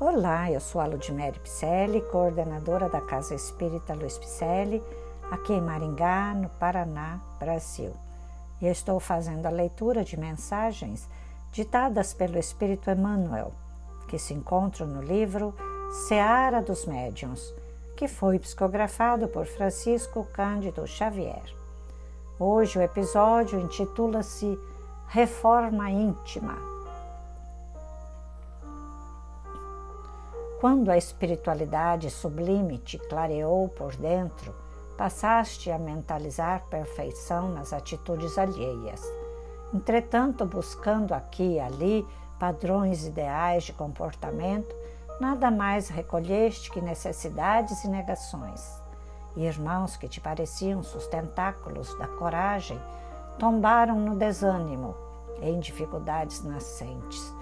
Olá, eu sou a Ludmere Picelli, coordenadora da Casa Espírita Luiz Picelli, aqui em Maringá, no Paraná, Brasil. E estou fazendo a leitura de mensagens ditadas pelo Espírito Emmanuel, que se encontram no livro Seara dos Médiuns, que foi psicografado por Francisco Cândido Xavier. Hoje o episódio intitula-se Reforma Íntima. Quando a espiritualidade sublime te clareou por dentro, passaste a mentalizar perfeição nas atitudes alheias. Entretanto, buscando aqui e ali padrões ideais de comportamento, nada mais recolheste que necessidades e negações. E irmãos que te pareciam sustentáculos da coragem tombaram no desânimo, em dificuldades nascentes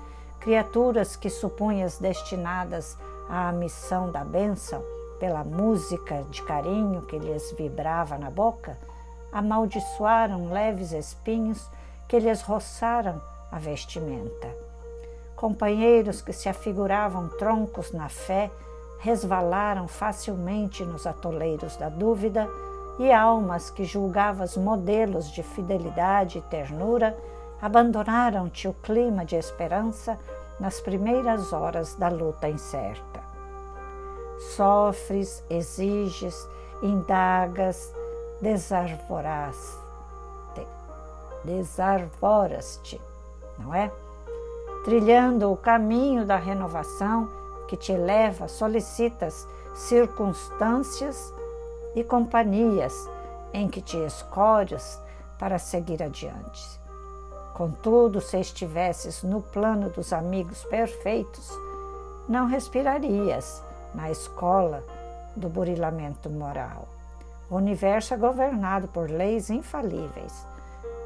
criaturas que supunhas destinadas à missão da bênção, pela música de carinho que lhes vibrava na boca, amaldiçoaram leves espinhos que lhes roçaram a vestimenta. Companheiros que se afiguravam troncos na fé resvalaram facilmente nos atoleiros da dúvida, e almas que julgavas modelos de fidelidade e ternura abandonaram-te o clima de esperança nas primeiras horas da luta incerta. Sofres, exiges, indagas, desarvoras desarvoras-te, não é? Trilhando o caminho da renovação que te leva, solicitas circunstâncias e companhias em que te escolhes para seguir adiante. Contudo, se estivesses no plano dos amigos perfeitos, não respirarias na escola do burilamento moral. O universo é governado por leis infalíveis.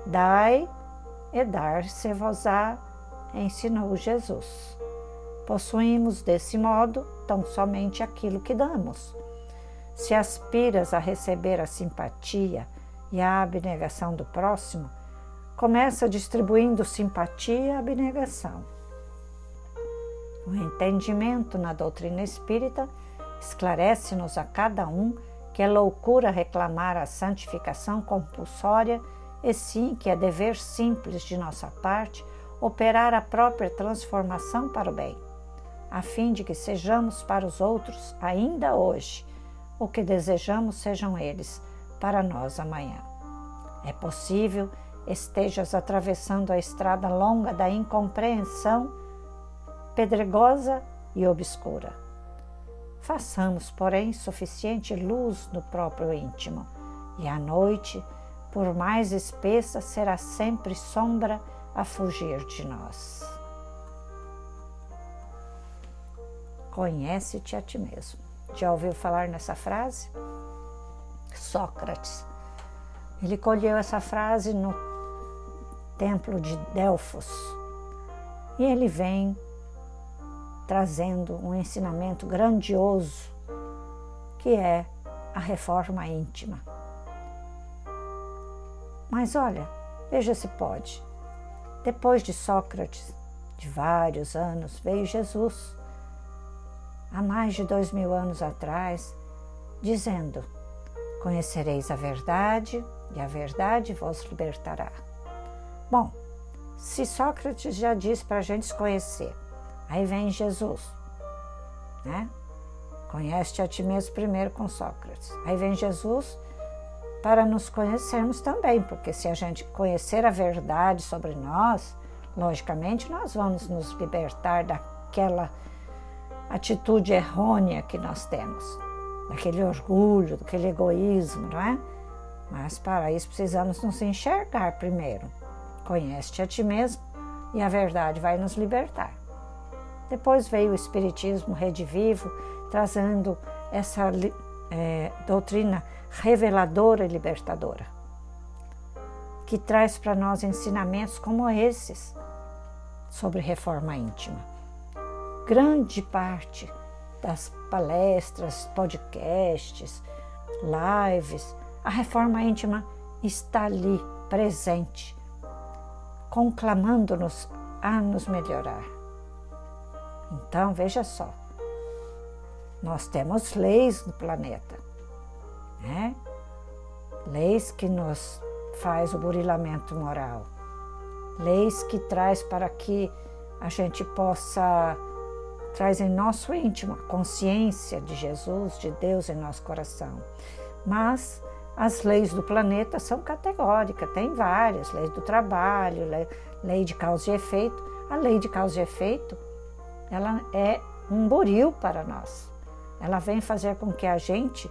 Dai e dar-se-vos-á, ensinou Jesus. Possuímos desse modo tão somente aquilo que damos. Se aspiras a receber a simpatia e a abnegação do próximo, começa distribuindo simpatia e abnegação. O entendimento na doutrina espírita esclarece-nos a cada um que é loucura reclamar a santificação compulsória e sim que é dever simples de nossa parte operar a própria transformação para o bem, a fim de que sejamos para os outros ainda hoje o que desejamos sejam eles para nós amanhã. É possível estejas atravessando a estrada longa da incompreensão, pedregosa e obscura. Façamos, porém, suficiente luz no próprio íntimo, e a noite, por mais espessa, será sempre sombra a fugir de nós. Conhece-te a ti mesmo. Já ouviu falar nessa frase? Sócrates. Ele colheu essa frase no templo de Delfos. E ele vem trazendo um ensinamento grandioso que é a reforma íntima. Mas olha, veja se pode. Depois de Sócrates, de vários anos, veio Jesus, há mais de dois mil anos atrás, dizendo: Conhecereis a verdade, e a verdade vos libertará. Bom, se Sócrates já disse para a gente se conhecer, aí vem Jesus, né? Conhece a ti mesmo primeiro com Sócrates. Aí vem Jesus para nos conhecermos também, porque se a gente conhecer a verdade sobre nós, logicamente nós vamos nos libertar daquela atitude errônea que nós temos, daquele orgulho, daquele egoísmo, não é? Mas para isso precisamos nos enxergar primeiro Conhece-te a ti mesmo e a verdade vai nos libertar. Depois veio o Espiritismo redivivo, trazendo essa é, doutrina reveladora e libertadora, que traz para nós ensinamentos como esses sobre reforma íntima. Grande parte das palestras, podcasts, lives, a reforma íntima está ali presente conclamando-nos a nos melhorar. Então, veja só, nós temos leis no planeta, né? Leis que nos faz o burilamento moral, leis que traz para que a gente possa traz em nosso íntimo a consciência de Jesus, de Deus em nosso coração. Mas as leis do planeta são categóricas, tem várias, leis do trabalho, lei, de causa e efeito. A lei de causa e efeito, ela é um buril para nós. Ela vem fazer com que a gente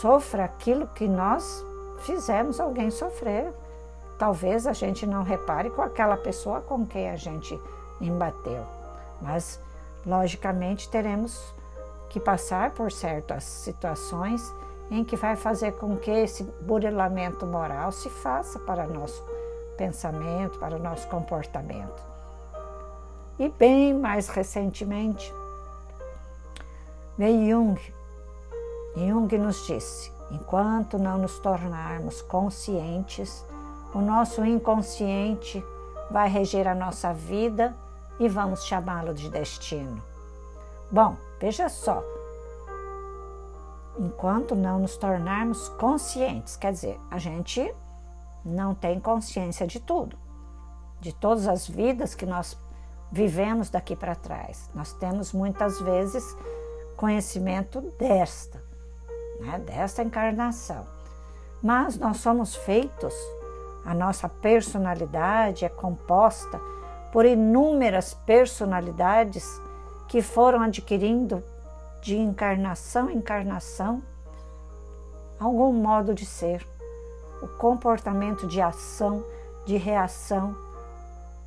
sofra aquilo que nós fizemos alguém sofrer. Talvez a gente não repare com aquela pessoa com quem a gente embateu, mas logicamente teremos que passar por certas situações em que vai fazer com que esse burilamento moral se faça para nosso pensamento, para o nosso comportamento. E bem mais recentemente, veio Jung. Jung nos disse: enquanto não nos tornarmos conscientes, o nosso inconsciente vai reger a nossa vida e vamos chamá-lo de destino. Bom, veja só, enquanto não nos tornarmos conscientes. Quer dizer, a gente não tem consciência de tudo, de todas as vidas que nós vivemos daqui para trás. Nós temos muitas vezes conhecimento desta, né, desta encarnação. Mas nós somos feitos, a nossa personalidade é composta por inúmeras personalidades que foram adquirindo de encarnação em encarnação, algum modo de ser, o comportamento de ação, de reação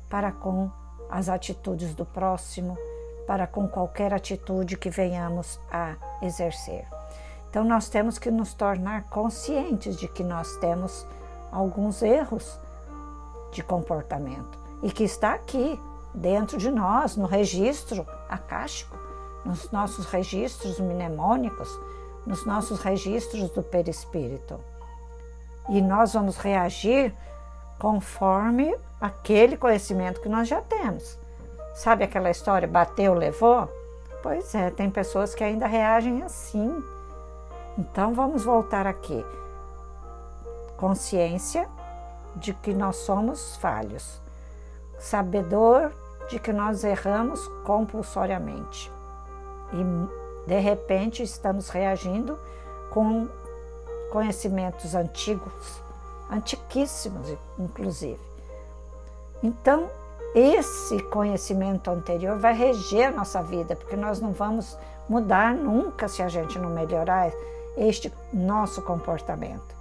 para com as atitudes do próximo, para com qualquer atitude que venhamos a exercer. Então, nós temos que nos tornar conscientes de que nós temos alguns erros de comportamento e que está aqui, dentro de nós, no registro acástico nos nossos registros mnemônicos, nos nossos registros do perispírito. E nós vamos reagir conforme aquele conhecimento que nós já temos. Sabe aquela história bateu, levou? Pois é, tem pessoas que ainda reagem assim. Então vamos voltar aqui. Consciência de que nós somos falhos. Sabedor de que nós erramos compulsoriamente e de repente estamos reagindo com conhecimentos antigos, antiquíssimos, inclusive. Então, esse conhecimento anterior vai reger a nossa vida, porque nós não vamos mudar nunca se a gente não melhorar este nosso comportamento.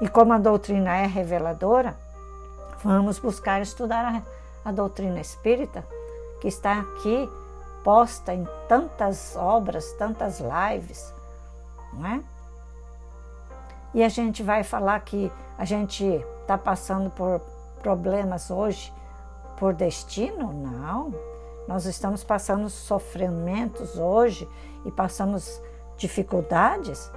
E como a doutrina é reveladora, vamos buscar estudar a, a doutrina espírita, que está aqui posta em tantas obras, tantas lives, não é? E a gente vai falar que a gente está passando por problemas hoje por destino? Não. Nós estamos passando sofrimentos hoje e passamos dificuldades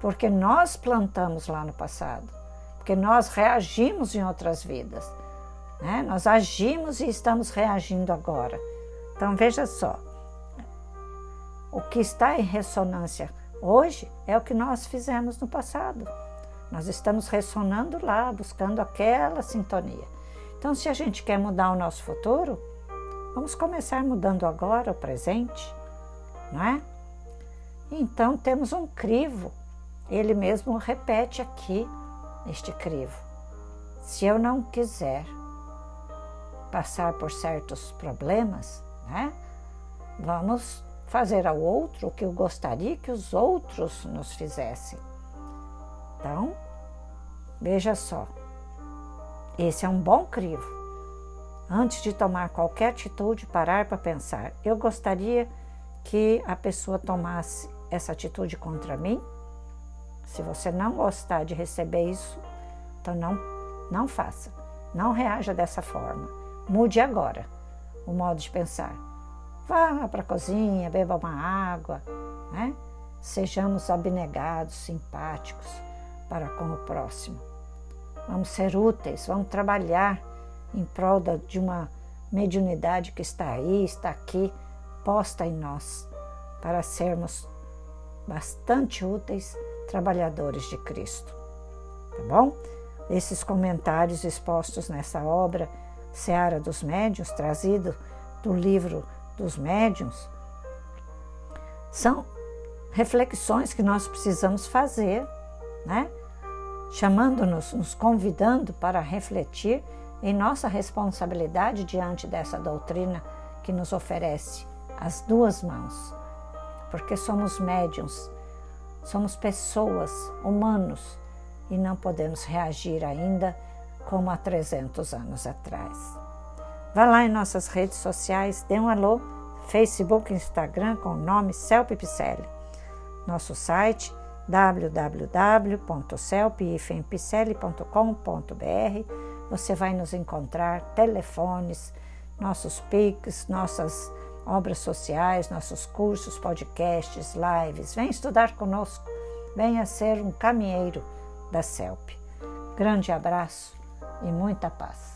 porque nós plantamos lá no passado, porque nós reagimos em outras vidas. Né? Nós agimos e estamos reagindo agora. Então veja só, o que está em ressonância hoje é o que nós fizemos no passado. Nós estamos ressonando lá, buscando aquela sintonia. Então, se a gente quer mudar o nosso futuro, vamos começar mudando agora o presente, não é? Então, temos um crivo. Ele mesmo repete aqui este crivo. Se eu não quiser passar por certos problemas, né? Vamos fazer ao outro o que eu gostaria que os outros nos fizessem. Então, veja só, esse é um bom crivo. Antes de tomar qualquer atitude, parar para pensar: eu gostaria que a pessoa tomasse essa atitude contra mim? Se você não gostar de receber isso, então não, não faça. Não reaja dessa forma. Mude agora o modo de pensar. Vá para a cozinha, beba uma água, né? Sejamos abnegados, simpáticos para com o próximo. Vamos ser úteis, vamos trabalhar em prol de uma mediunidade que está aí, está aqui, posta em nós, para sermos bastante úteis trabalhadores de Cristo. Tá bom? Esses comentários expostos nessa obra, Seara dos Médiuns, trazido do livro dos Médiuns, são reflexões que nós precisamos fazer, né? chamando-nos, nos convidando para refletir em nossa responsabilidade diante dessa doutrina que nos oferece as duas mãos, porque somos médiums, somos pessoas, humanos, e não podemos reagir ainda como há 300 anos atrás. Vá lá em nossas redes sociais, dê um alô, Facebook, Instagram com o nome Celpe Picelli. Nosso site www.celpifempicelli.com.br Você vai nos encontrar telefones, nossos PICs, nossas obras sociais, nossos cursos, podcasts, lives. Vem estudar conosco, venha ser um caminheiro da CELP. Grande abraço e muita paz.